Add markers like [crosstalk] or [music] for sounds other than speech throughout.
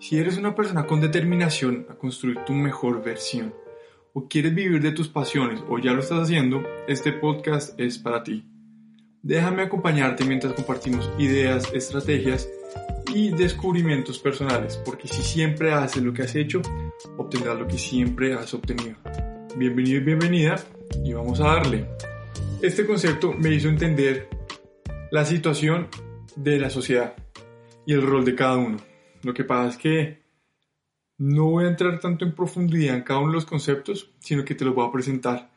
Si eres una persona con determinación a construir tu mejor versión, o quieres vivir de tus pasiones, o ya lo estás haciendo, este podcast es para ti. Déjame acompañarte mientras compartimos ideas, estrategias y descubrimientos personales, porque si siempre haces lo que has hecho, obtendrás lo que siempre has obtenido. Bienvenido y bienvenida, y vamos a darle. Este concepto me hizo entender la situación de la sociedad y el rol de cada uno. Lo que pasa es que no voy a entrar tanto en profundidad en cada uno de los conceptos, sino que te los voy a presentar.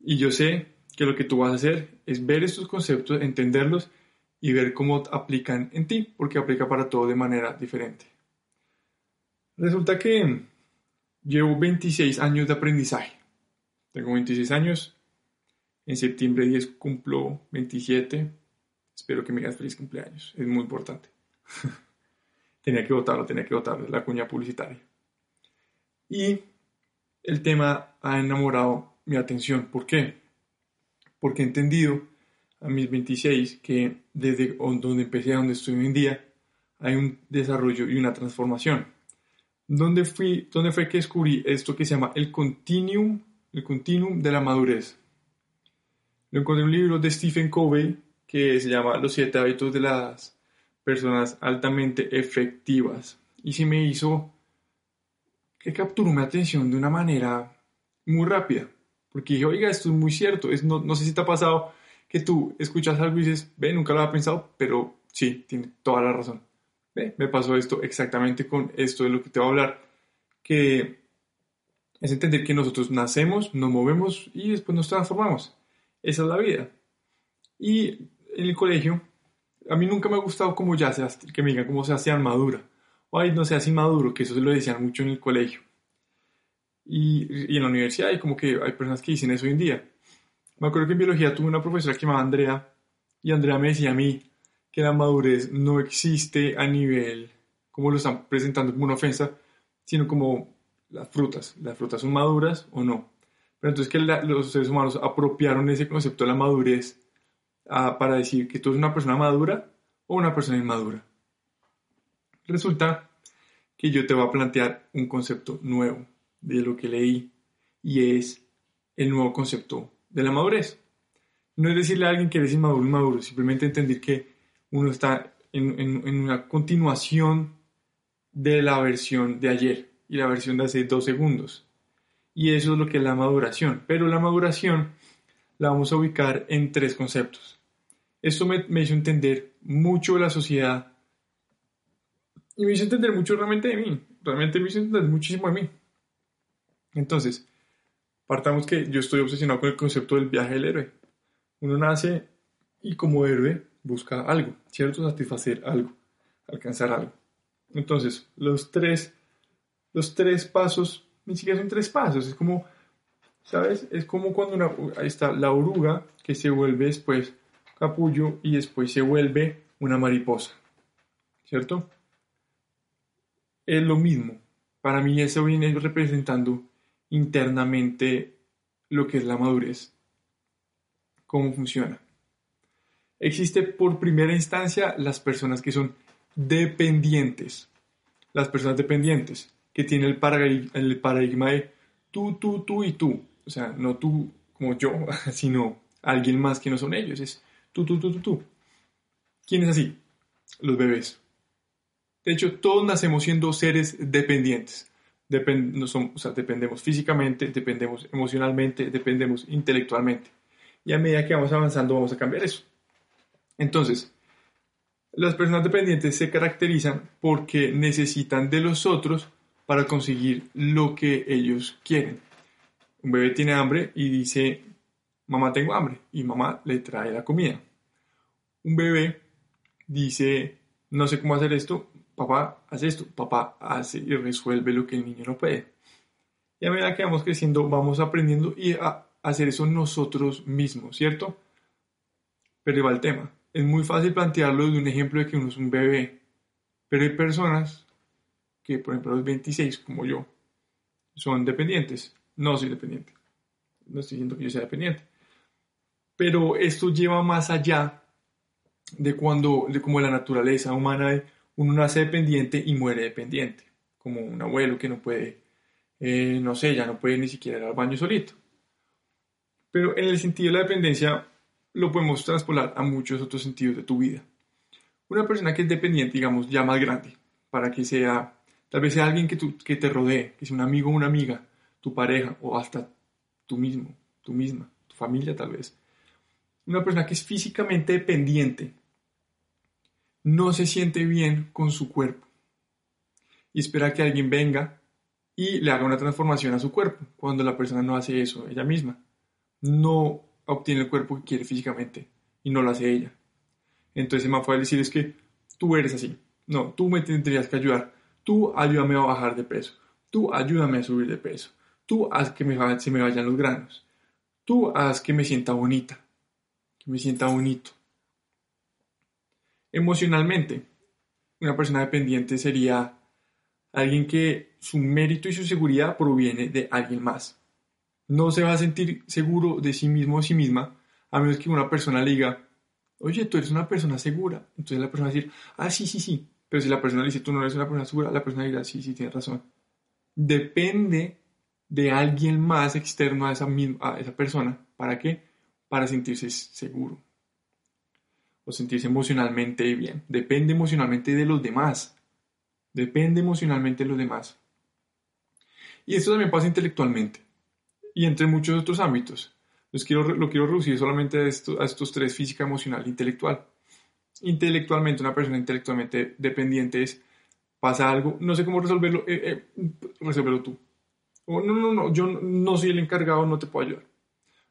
Y yo sé que lo que tú vas a hacer es ver estos conceptos, entenderlos y ver cómo aplican en ti, porque aplica para todo de manera diferente. Resulta que llevo 26 años de aprendizaje. Tengo 26 años. En septiembre 10 cumplo 27. Espero que me digas feliz cumpleaños. Es muy importante. [laughs] tenía que votarlo, tenía que votarlo, la cuña publicitaria. Y el tema ha enamorado mi atención. ¿Por qué? Porque he entendido a mis 26 que desde donde empecé a donde estoy hoy en día hay un desarrollo y una transformación. ¿Dónde, fui, ¿Dónde fue que descubrí esto que se llama el continuum, el continuum de la madurez? Lo encontré en un libro de Stephen Covey que se llama Los siete hábitos de las personas altamente efectivas. Y si me hizo que capturó mi atención de una manera muy rápida. Porque dije, oiga, esto es muy cierto. Es, no, no sé si te ha pasado que tú escuchas algo y dices, ve, nunca lo había pensado, pero sí, tiene toda la razón. Ve, me pasó esto exactamente con esto de lo que te voy a hablar. Que es entender que nosotros nacemos, nos movemos y después nos transformamos. Esa es la vida. Y en el colegio a mí nunca me ha gustado como ya que me digan cómo se hace madura. O ay, no seas inmaduro, que eso se lo decían mucho en el colegio. Y, en la universidad hay como que hay personas que dicen eso hoy en día. Me acuerdo que en biología tuve una profesora que llamaba Andrea y Andrea me decía a mí que la madurez no existe a nivel como lo están presentando como una ofensa, sino como las frutas. Las frutas son maduras o no. Pero entonces que los seres humanos apropiaron ese concepto de la madurez para decir que tú eres una persona madura o una persona inmadura. Resulta que yo te voy a plantear un concepto nuevo de lo que leí y es el nuevo concepto de la madurez. No es decirle a alguien que eres inmaduro, inmaduro, simplemente entender que uno está en, en una continuación de la versión de ayer y la versión de hace dos segundos. Y eso es lo que es la maduración. Pero la maduración la vamos a ubicar en tres conceptos. Esto me, hizo entender mucho de la sociedad y me hizo entender mucho realmente de mí. Realmente me hizo entender muchísimo de mí. Entonces, partamos que yo estoy obsesionado con el concepto del viaje del héroe. Uno nace y como héroe busca algo, ¿cierto? Satisfacer algo, alcanzar algo. Entonces, los tres, los tres pasos, ni siquiera son tres pasos, es como, ¿sabes? Es como cuando una, ahí está la oruga que se vuelve después capullo y después se vuelve una mariposa. ¿Cierto? Es lo mismo. Para mí eso viene representando internamente lo que es la madurez. ¿Cómo funciona? Existe por primera instancia las personas que son dependientes. Las personas dependientes, que tienen el paradigma, de tú, tú, tú y tú. O sea, no tú como yo, [laughs] sino alguien más que no son ellos. Es Tú, tú, tú, tú, tú. ¿Quién es así? Los bebés. De hecho, todos nacemos siendo seres dependientes. no son, o sea, dependemos físicamente, dependemos emocionalmente, dependemos intelectualmente. Y a medida que vamos avanzando vamos a cambiar eso. Entonces, las personas dependientes se caracterizan porque necesitan de los otros para conseguir lo que ellos quieren. Un bebé tiene hambre y dice, mamá tengo hambre y mamá le trae la comida. Un bebé dice, no sé cómo hacer esto, papá hace esto, papá hace y resuelve lo que el niño no puede. Y a medida que vamos creciendo, vamos aprendiendo y a hacer eso nosotros mismos, ¿cierto? Pero va el tema. Es muy fácil plantearlo de un ejemplo de que uno es un bebé, pero hay personas que, por ejemplo, los 26, como yo, son dependientes. No soy dependiente. No estoy diciendo que yo sea dependiente. Pero esto lleva más allá de cuando, de como la naturaleza humana, uno nace dependiente y muere dependiente. como un abuelo que no puede, eh, no sé, ya no puede ni siquiera ir al baño solito. Pero en el sentido de la dependencia lo podemos traspolar a muchos otros sentidos de tu vida. Una persona que es dependiente, digamos, ya más grande, para que sea, tal vez sea alguien que, que te rodee, que sea un amigo o una amiga, tu pareja o hasta tú mismo, tú misma, tu familia tal vez. Una persona que es físicamente dependiente no se siente bien con su cuerpo y espera que alguien venga y le haga una transformación a su cuerpo cuando la persona no hace eso ella misma. No obtiene el cuerpo que quiere físicamente y no lo hace ella. Entonces es más fácil decir es que tú eres así. No, tú me tendrías que ayudar. Tú ayúdame a bajar de peso. Tú ayúdame a subir de peso. Tú haz que me, se me vayan los granos. Tú haz que me sienta bonita. Que me sienta bonito. Emocionalmente, una persona dependiente sería alguien que su mérito y su seguridad proviene de alguien más. No se va a sentir seguro de sí mismo o sí misma a menos que una persona le diga, oye, tú eres una persona segura. Entonces la persona va a decir, ah, sí, sí, sí. Pero si la persona le dice, tú no eres una persona segura, la persona dirá, sí, sí, tienes razón. Depende de alguien más externo a esa, misma, a esa persona. ¿Para qué? Para sentirse seguro. O sentirse emocionalmente bien. Depende emocionalmente de los demás. Depende emocionalmente de los demás. Y esto también pasa intelectualmente. Y entre muchos otros ámbitos. Los quiero, lo quiero reducir solamente a, a estos tres, física, emocional e intelectual. Intelectualmente, una persona intelectualmente dependiente es, pasa algo, no sé cómo resolverlo, eh, eh, resolverlo tú. O no, no, no, yo no soy el encargado, no te puedo ayudar.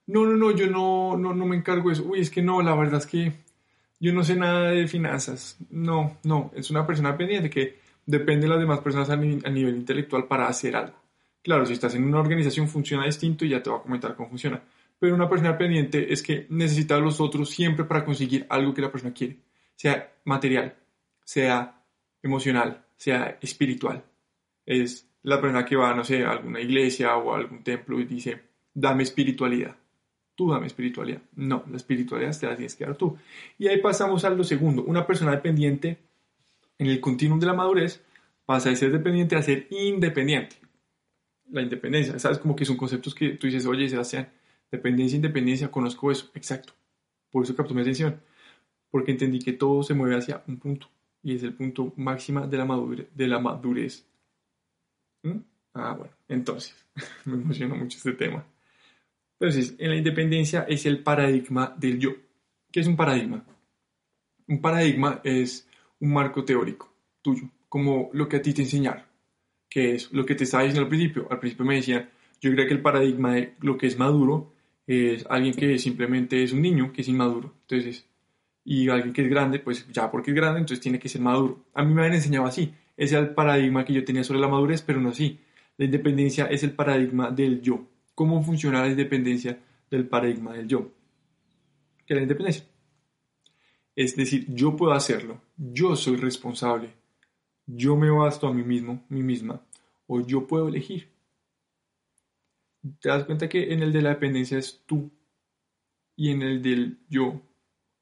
No, no, no, yo no, no, no me encargo de eso. Uy, es que no, la verdad es que yo no sé nada de finanzas. No, no, es una persona dependiente que depende de las demás personas a, nivel intelectual para hacer algo. Claro, si estás en una organización funciona distinto y ya te voy a comentar cómo funciona. Pero una persona dependiente es que necesita a los otros siempre para conseguir algo que la persona quiere, sea material, sea emocional, sea espiritual. Es la persona que va, no sé, a alguna iglesia o a algún templo y dice, dame espiritualidad. Tú dame espiritualidad. No, la espiritualidad te la tienes que dar tú. Y ahí pasamos a lo segundo. Una persona dependiente en el continuum de la madurez pasa de ser dependiente a ser independiente. La independencia, ¿sabes? Como que son conceptos que tú dices, oye, Sebastián, dependencia, independencia, conozco eso, exacto. Por eso captó mi atención, porque entendí que todo se mueve hacia un punto, y es el punto máximo de la madurez. De la madurez. ¿Mm? Ah, bueno, entonces, [laughs] me emociona mucho este tema. Entonces, en la independencia es el paradigma del yo. ¿Qué es un paradigma? Un paradigma es un marco teórico tuyo, como lo que a ti te enseñaron, que es lo que te estaba diciendo al principio. Al principio me decían, yo creo que el paradigma de lo que es maduro es alguien que simplemente es un niño, que es inmaduro. Entonces, y alguien que es grande, pues ya porque es grande, entonces tiene que ser maduro. A mí me han enseñado así. Ese es el paradigma que yo tenía sobre la madurez, pero no así. La independencia es el paradigma del yo. ¿Cómo funciona la independencia del paradigma del yo? ¿Qué es la independencia? Es decir, yo puedo hacerlo, yo soy responsable, yo me basto a mí mismo, mí misma, o yo puedo elegir te das cuenta que en el de la dependencia es tú y en el del yo,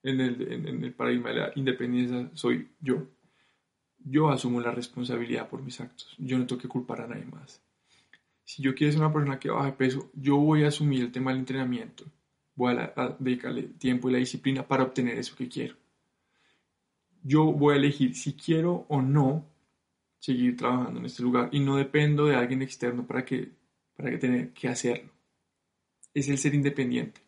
en el, en el paradigma de la independencia soy yo. Yo asumo la responsabilidad por mis actos. Yo no tengo que culpar a nadie más. Si yo quiero ser una persona que baja de peso, yo voy a asumir el tema del entrenamiento. Voy a, dedicarle tiempo y la disciplina para obtener eso que quiero. Yo voy a elegir si quiero o no seguir trabajando en este lugar y no dependo de alguien externo para que para que tener que hacerlo. Es el ser independiente.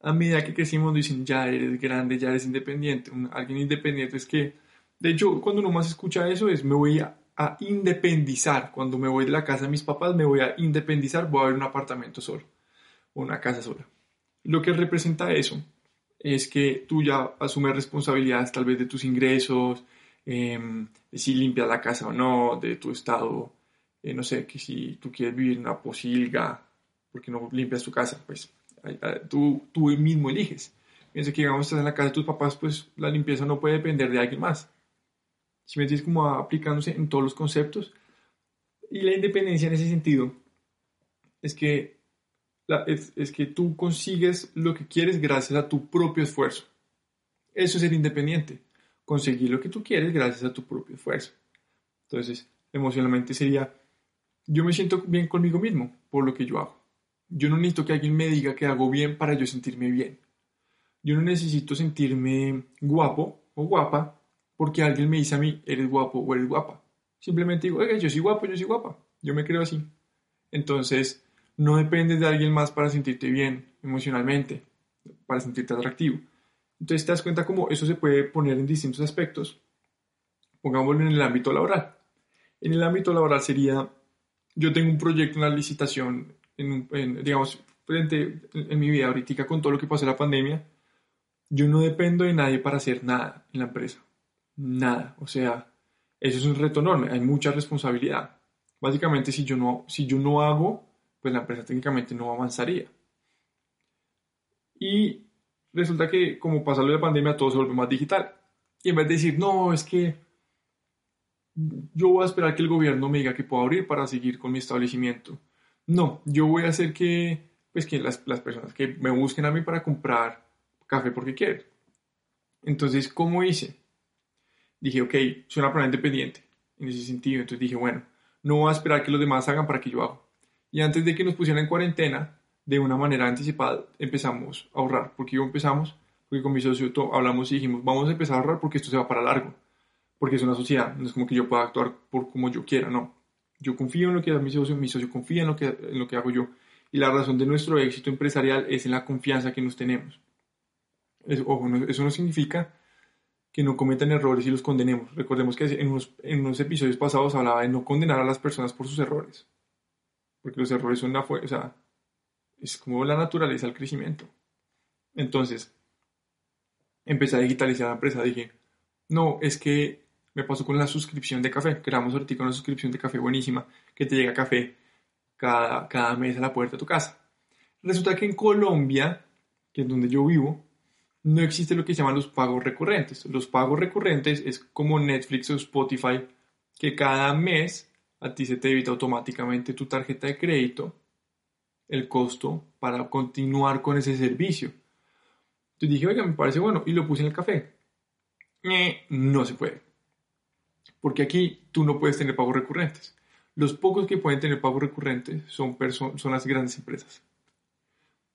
A medida que crecimos dicen, ya eres grande, ya eres independiente. alguien independiente es que, de hecho, cuando uno más escucha eso es, me voy a, a, independizar. Cuando me voy de la casa de mis papás, me voy a independizar, voy a ver un apartamento solo, o una casa sola. Lo que representa eso es que tú ya asumes responsabilidades tal vez de tus ingresos, em, de si limpias la casa o no, de tu estado eh, no sé, que si tú quieres vivir en una posilga, porque no limpias tu casa, pues tú, tú mismo eliges. Piensa que, digamos, estás en la casa de tus papás, pues la limpieza no puede depender de alguien más. Si me dices como aplicándose en todos los conceptos. Y la independencia en ese sentido es que, es, es que tú consigues lo que quieres gracias a tu propio esfuerzo. Eso es ser independiente. Conseguir lo que tú quieres gracias a tu propio esfuerzo. Entonces, emocionalmente sería, yo me siento bien conmigo mismo por lo que yo hago. Yo no necesito que alguien me diga que hago bien para yo sentirme bien. Yo no necesito sentirme guapo o guapa porque alguien me dice a mí, eres guapo o eres guapa. Simplemente digo, oiga, yo soy guapo, yo soy guapa. Yo me creo así. Entonces, no dependes de alguien más para sentirte bien emocionalmente, para sentirte atractivo. Entonces te das cuenta cómo eso se puede poner en distintos aspectos. Pongámoslo en el ámbito laboral. En el ámbito laboral sería, yo tengo un proyecto, una licitación, en, digamos, frente en, mi vida ahorita con todo lo que pasó en la pandemia, yo no dependo de nadie para hacer nada en la empresa. Nada. O sea, eso es un reto enorme. Hay mucha responsabilidad. Básicamente, si yo no, si yo no hago, pues la empresa técnicamente no avanzaría. Y resulta que como de la pandemia, todo se vuelve más digital. Y en vez de decir, no, es que yo voy a esperar que el gobierno me diga que puedo abrir para seguir con mi establecimiento. No, yo voy a hacer que, pues, que las, las personas que me busquen a mí para comprar café porque quieren. Entonces, ¿cómo hice? Dije, ok, soy una persona independiente en ese sentido. Entonces dije, bueno, no voy a esperar que los demás hagan para que yo haga. Y antes de que nos pusieran en cuarentena, de una manera anticipada, empezamos a ahorrar. porque yo empezamos? Porque con mi socio hablamos y dijimos, vamos a empezar a ahorrar porque esto se va para largo. Porque es una sociedad, no es como que yo pueda actuar por como yo quiera, no. Yo confío en lo que hace mi socio, mi socio confía en lo que, en lo que hago yo. Y la razón de nuestro éxito empresarial es en la confianza que nos tenemos. ojo, eso no significa que no cometan errores y los condenemos. Recordemos que en unos, episodios pasados hablaba de no condenar a las personas por sus errores. Porque los errores son una, o sea, es como la naturaleza del crecimiento. Entonces, empecé a digitalizar la empresa. Dije, no, es que me pasó con la suscripción de café. Creamos ahorita una suscripción de café buenísima que te llega café cada, cada mes a la puerta de tu casa. Resulta que en Colombia, que es donde yo vivo, no existe lo que se llaman los pagos recurrentes. Los pagos recurrentes es como Netflix o Spotify, que cada mes a ti se te debita automáticamente tu tarjeta de crédito el costo para continuar con ese servicio. Entonces dije, oiga, me parece bueno, y lo puse en el café. Eh, no se puede. Porque aquí tú no puedes tener pagos recurrentes. Los pocos que pueden tener pagos recurrentes son, son las grandes empresas.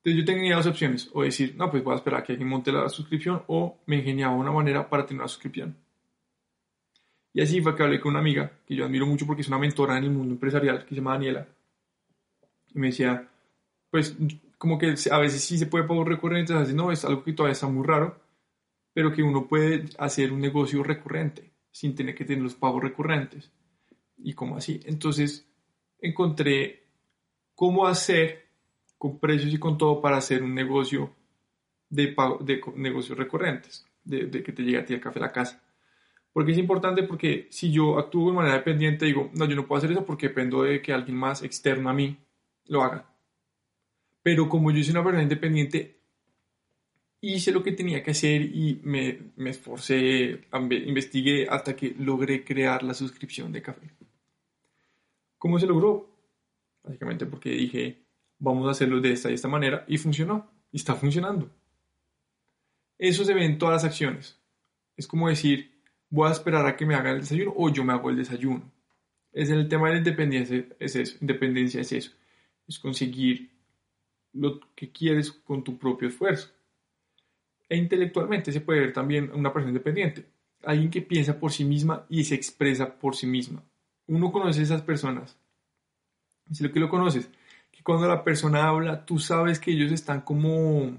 Entonces yo tenía dos opciones, o decir, no, pues voy a esperar a que alguien monte la suscripción, o me ingeniaba una manera para tener una suscripción. Y así fue que hablé con una amiga, que yo admiro mucho porque es una mentora en el mundo empresarial, que se llama Daniela. Y me decía, pues como que a veces sí se puede pagar recurrentes, a veces no, es algo que todavía está muy raro, pero que uno puede hacer un negocio recurrente sin tener que tener los pagos recurrentes. Y como así. Entonces encontré cómo hacer con precios y con todo para hacer un negocio de, negocios recurrentes, de, de, que te llegue a ti el café a la casa. Porque es importante porque si yo actúo de manera dependiente, digo, no, yo no puedo hacer eso porque dependo de que alguien más externo a mí lo haga. Pero como yo soy una persona independiente, hice lo que tenía que hacer y me, me esforcé, investigué hasta que logré crear la suscripción de café. ¿Cómo se logró? Básicamente porque dije, vamos a hacerlo de esta y esta manera y funcionó, y está funcionando. Eso se ve en todas las acciones. Es como decir, voy a esperar a que me hagan el desayuno o yo me hago el desayuno. Es el tema de la independencia, es eso, independencia es eso, es conseguir lo que quieres con tu propio esfuerzo. E intelectualmente se puede ver también una persona independiente, alguien que piensa por sí misma y se expresa por sí misma. Uno conoce a esas personas. Si lo que lo conoces, cuando la persona habla, tú sabes que ellos están como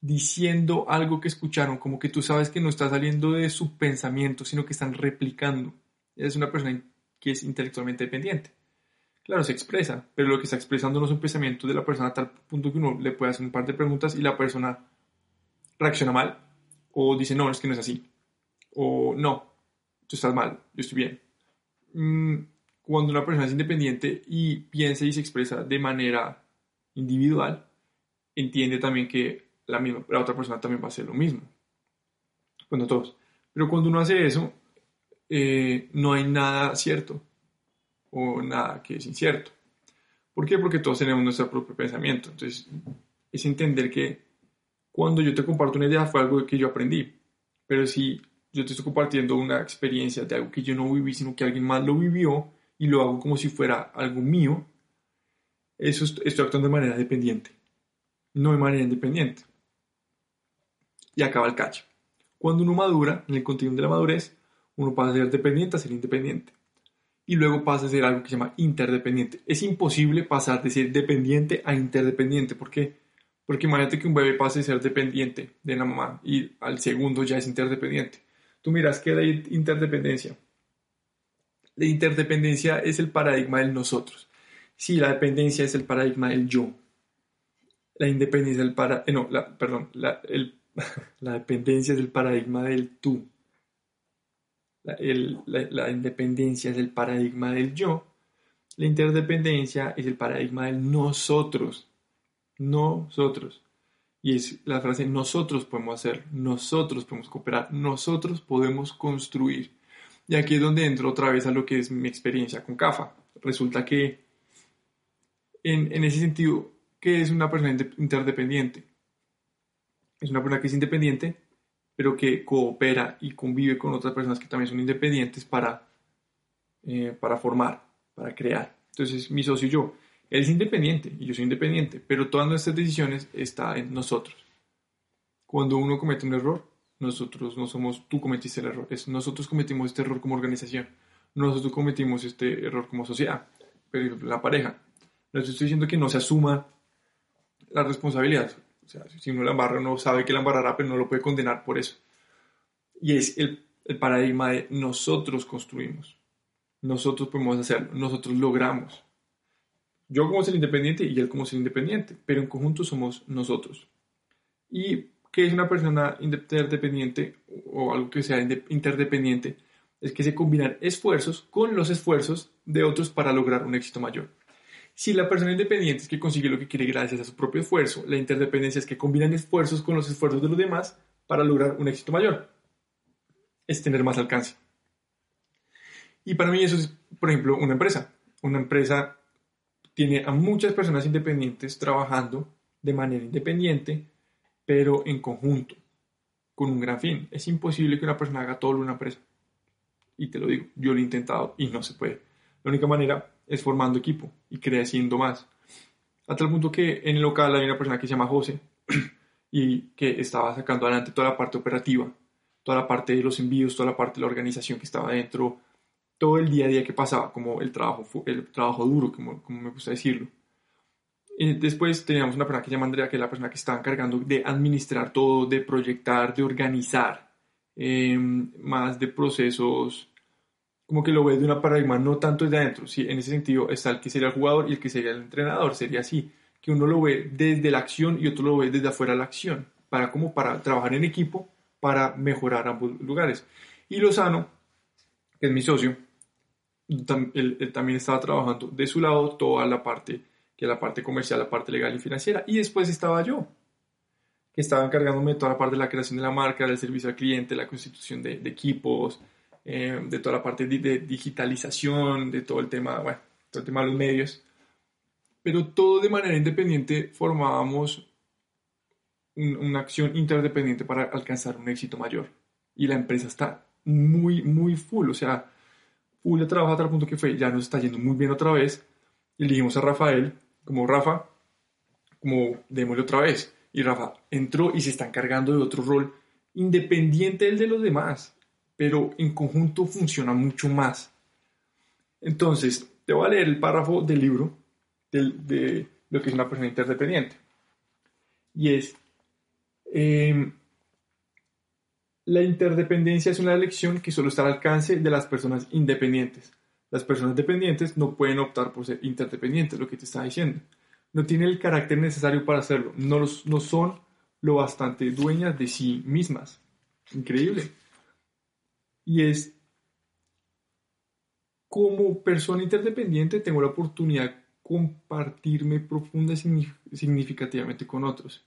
diciendo algo que escucharon, como que tú sabes que no está saliendo de su pensamiento, sino que están replicando. Es una persona que es intelectualmente dependiente. Claro, se expresa, pero lo que está expresando no es un pensamiento de la persona a tal punto que uno le puede hacer un par de preguntas y la persona reacciona mal o dice, no, es que no es así. O no, tú estás mal, yo estoy bien. Mm, cuando una persona es independiente y piensa y se expresa de manera individual, entiende también que la, misma, la otra persona también va a hacer lo mismo. Cuando todos. Pero cuando uno hace eso, eh, no hay nada cierto o nada que es incierto. ¿Por qué? Porque todos tenemos nuestro propio pensamiento. Entonces, es entender que cuando yo te comparto una idea fue algo que yo aprendí. Pero si yo te estoy compartiendo una experiencia de algo que yo no viví, sino que alguien más lo vivió y lo hago como si fuera algo mío, eso estoy actuando de manera dependiente, no de manera independiente. Y acaba el cacho. Cuando uno madura, en el continuum de la madurez, uno pasa a ser dependiente a ser independiente. Y luego pasa a ser algo que se llama interdependiente. Es imposible pasar de ser dependiente a interdependiente. ¿Por qué? Porque imagínate que un bebé pase de ser dependiente de la mamá y al segundo ya es interdependiente. Tú miras que la interdependencia. La interdependencia es el paradigma del nosotros. Sí, la dependencia es el paradigma del yo. La independencia es el para, eh, no, perdón, la, [laughs] la dependencia es el paradigma del tú. La, la, independencia es el paradigma del yo. La interdependencia es el paradigma del nosotros. Nosotros. Y es la frase nosotros podemos hacer, nosotros podemos cooperar, nosotros podemos construir. Y aquí es donde entro otra vez a lo que es mi experiencia con CAFA. Resulta que en, en ese sentido, ¿qué es una persona interdependiente? Es una persona que es independiente, pero que coopera y convive con otras personas que también son independientes para, eh, para formar, para crear. Entonces, mi socio y yo, él es independiente y yo soy independiente, pero todas nuestras decisiones están en nosotros. Cuando uno comete un error, nosotros no somos tú cometiste el error, es nosotros cometimos este error como organización, nosotros cometimos este error como sociedad, pero la pareja. No estoy diciendo que no se asuma la responsabilidad, o sea, si uno la embarra, uno sabe que la embarrará, pero no lo puede condenar por eso. Y es el, el paradigma de nosotros construimos. Nosotros podemos hacerlo, nosotros logramos. Yo como ser independiente y él como ser independiente, pero en conjunto somos nosotros. ¿Y qué es una persona interdependiente o algo que sea interdependiente? Es que se combinan esfuerzos con los esfuerzos de otros para lograr un éxito mayor. Si la persona independiente es que consigue lo que quiere gracias a su propio esfuerzo, la interdependencia es que combinan esfuerzos con los esfuerzos de los demás para lograr un éxito mayor. Es tener más alcance. Y para mí eso es, por ejemplo, una empresa. Una empresa tiene a muchas personas independientes trabajando de manera independiente, pero en conjunto, con un gran fin. Es imposible que una persona haga todo en una empresa. Y te lo digo, yo lo he intentado y no se puede. La única manera es formando equipo y creciendo más. A tal punto que en el local hay una persona que se llama José [clears throat] y que estaba sacando adelante toda la parte operativa, toda la parte de los envíos, toda la parte de la organización que estaba dentro, todo el día a día que pasaba, como el trabajo, el trabajo duro, como, como me gusta decirlo. Y después teníamos una persona que se llama Andrea, que es la persona que estaba encargando de administrar todo, de proyectar, de organizar, eh, más de procesos como que lo ves de una paradigma no tanto desde adentro, sí, en ese sentido está el que sería el jugador y el que sería el entrenador, sería así, que uno lo ve desde la acción y otro lo ve desde afuera la acción, para como para trabajar en equipo, para mejorar ambos lugares. Y Lozano, que es mi socio, él, también estaba trabajando de su lado toda la parte, que la parte comercial, la parte legal y financiera, y después estaba yo, que estaba encargándome de toda la parte de la creación de la marca, del servicio al cliente, la constitución de, de equipos, eh, de toda la parte de, digitalización, de todo el tema, bueno, todo el tema de los medios. Pero todo de manera independiente formábamos una acción interdependiente para alcanzar un éxito mayor. Y la empresa está muy, muy full, o sea, full de trabajo a tal punto que fue, ya nos está yendo muy bien otra vez. Y le dijimos a Rafael, como Rafa, como démosle otra vez. Y Rafa entró y se está encargando de otro rol independiente del de los demás pero en conjunto funciona mucho más. Entonces, te voy a leer el párrafo del libro de, lo que es una persona interdependiente. Y es, em, la interdependencia es una elección que solo está al alcance de las personas independientes. Las personas dependientes no pueden optar por ser interdependientes, lo que te está diciendo. No tienen el carácter necesario para hacerlo. No, no son lo bastante dueñas de sí mismas. Increíble y es como persona interdependiente tengo la oportunidad de compartirme profunda y significativamente con otros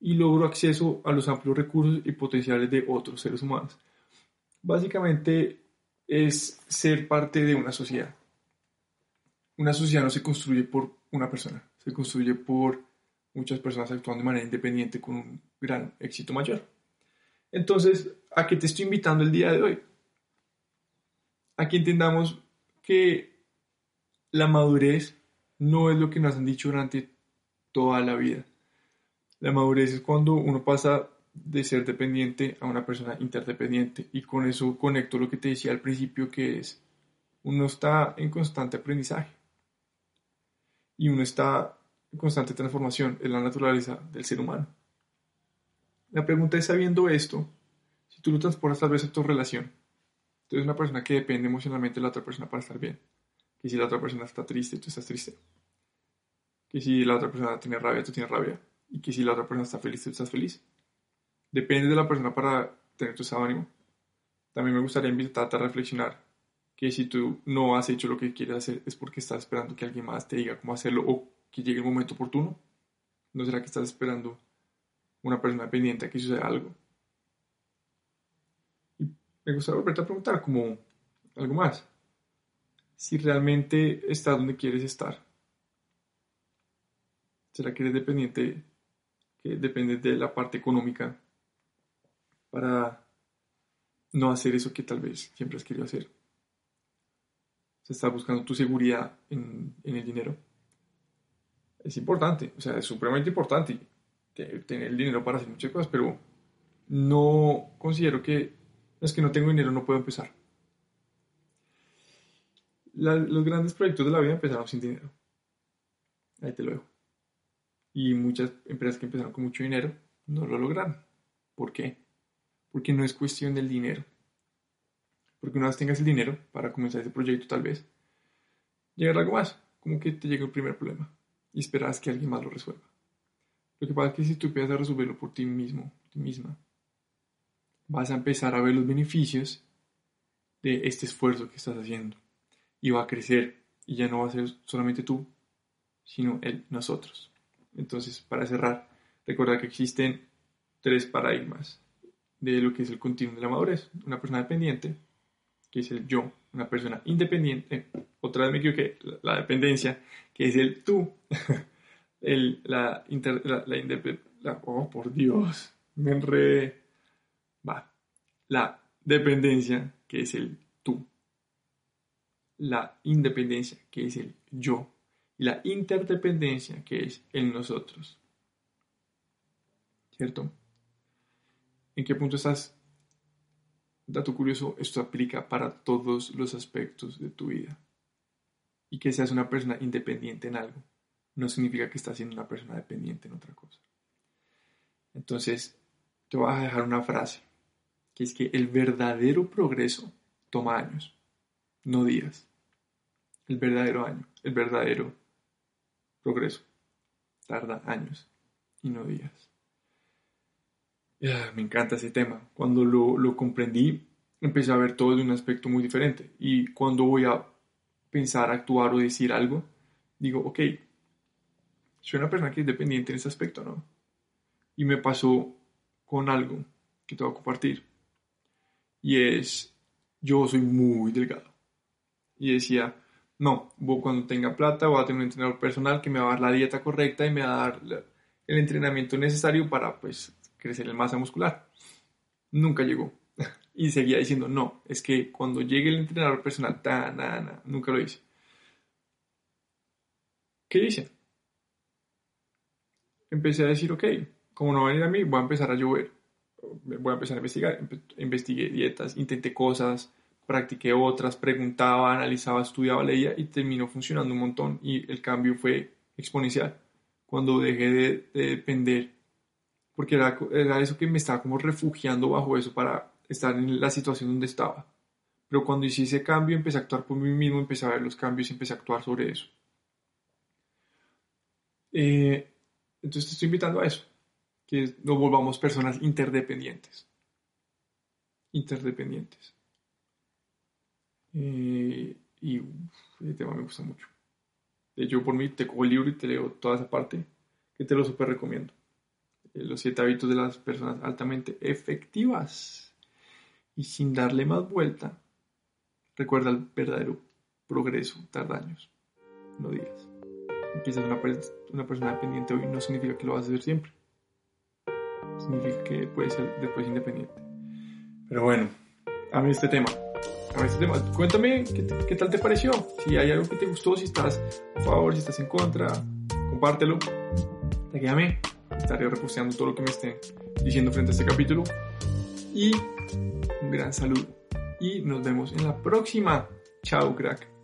y logro acceso a los amplios recursos y potenciales de otros seres humanos. Básicamente es ser parte de una sociedad. Una sociedad no se construye por una persona, se construye por muchas personas actuando de manera independiente con un gran éxito mayor. Entonces, ¿a qué te estoy invitando el día de hoy? A que entendamos que la madurez no es lo que nos han dicho durante toda la vida. La madurez es cuando uno pasa de ser dependiente a una persona interdependiente. Y con eso conecto lo que te decía al principio, que es, uno está en constante aprendizaje. Y uno está en constante transformación, en la naturaleza del ser humano. La pregunta es, sabiendo esto, si tú lo transportas tal vez a tu relación, tú eres una persona que depende emocionalmente de la otra persona para estar bien. Que si la otra persona está triste, tú estás triste. Que si la otra persona tiene rabia, tú tienes rabia. Y que si la otra persona está feliz, tú estás feliz. Depende de la persona para tener tu estado de ánimo. También me gustaría invitarte a reflexionar que si tú no has hecho lo que quieres hacer es porque estás esperando que alguien más te diga cómo hacerlo o que llegue el momento oportuno. ¿No será que estás esperando una persona dependiente a que suceda algo? Y me gustaría volverte a preguntar como algo más. Si realmente estás donde quieres estar. ¿Será que eres dependiente, que depende de la parte económica para no hacer eso que tal vez siempre has querido hacer. Se está buscando tu seguridad en, el dinero. Es importante, o sea, es supremamente importante tener el dinero para hacer muchas cosas, pero no considero que es que no tengo dinero, no puedo empezar. los grandes proyectos de la vida empezaron sin dinero. Ahí te lo dejo. Y muchas empresas que empezaron con mucho dinero no lo lograron. ¿Por qué? Porque no es cuestión del dinero. Porque una vez tengas el dinero para comenzar ese proyecto tal vez, llegará algo más, como que te llega el primer problema y esperas que alguien más lo resuelva. Lo que pasa es que si tú empiezas a resolverlo por ti mismo, ti misma, vas a empezar a ver los beneficios de este esfuerzo que estás haciendo y va a crecer y ya no va a ser solamente tú, sino él, nosotros. Entonces, para cerrar, recuerda que existen tres paradigmas de lo que es el continuum de la madurez. Una persona dependiente, que es el yo, una persona independiente, otra vez me equivoqué, la, la dependencia, que es el tú, [laughs] el, la, inter, la, la, oh por Dios, me enredé, va, la dependencia, que es el tú, la independencia, que es el yo, y la interdependencia, que es el nosotros. ¿Cierto? ¿En qué punto estás? Dato curioso, esto aplica para todos los aspectos de tu vida. Y que seas una persona independiente en algo no significa que estás siendo una persona dependiente en otra cosa. Entonces, te voy a dejar una frase, que es que el verdadero progreso toma años, no días. El verdadero año, el verdadero progreso tarda años y no días me encanta ese tema. Cuando lo, lo comprendí, empecé a ver todo de un aspecto muy diferente. Y cuando voy a pensar, actuar o decir algo, digo, ok, soy una persona que es dependiente en ese aspecto, ¿no? Y me pasó con algo que te voy a compartir. Y es, yo soy muy delgado. Y decía, no, cuando tenga plata voy a tener un entrenador personal que me va a dar la dieta correcta y me va a dar el entrenamiento necesario para pues crecer en masa muscular. Nunca llegó. [laughs] Y seguía diciendo, no, es que cuando llegue el entrenador personal, ta, na, nunca lo hice. ¿Qué hice? Empecé a decir, ok, como no va a venir a mí, voy a empezar a llover. Voy a empezar a investigar. Investigué dietas, intenté cosas, practiqué otras, preguntaba, analizaba, estudiaba, leía y terminó funcionando un montón y el cambio fue exponencial. Cuando dejé de depender porque era, era eso que me estaba como refugiando bajo eso para estar en la situación donde estaba. Pero cuando hice ese cambio, empecé a actuar por mí mismo, empecé a ver los cambios y empecé a actuar sobre eso. Eh, entonces te estoy invitando a eso, que nos volvamos personas interdependientes. Interdependientes. Eh, y ese tema me gusta mucho. Hecho, por mí te cojo el libro y te leo toda esa parte, que te lo súper recomiendo. Eh, los siete hábitos de las personas altamente efectivas. Y sin darle más vuelta, recuerda el verdadero progreso tarda años, no días. Empiezas una, una persona dependiente hoy no significa que lo vas a hacer siempre. significa que puede ser después independiente. Pero bueno, a mí este tema. A este tema. Cuéntame qué, qué, tal te pareció. Si hay algo que te gustó, si estás a favor, si estás en contra, compártelo. Déjame. Estaré reposteando todo lo que me esté diciendo frente a este capítulo. Y un gran saludo. Y nos vemos en la próxima. Chao, crack.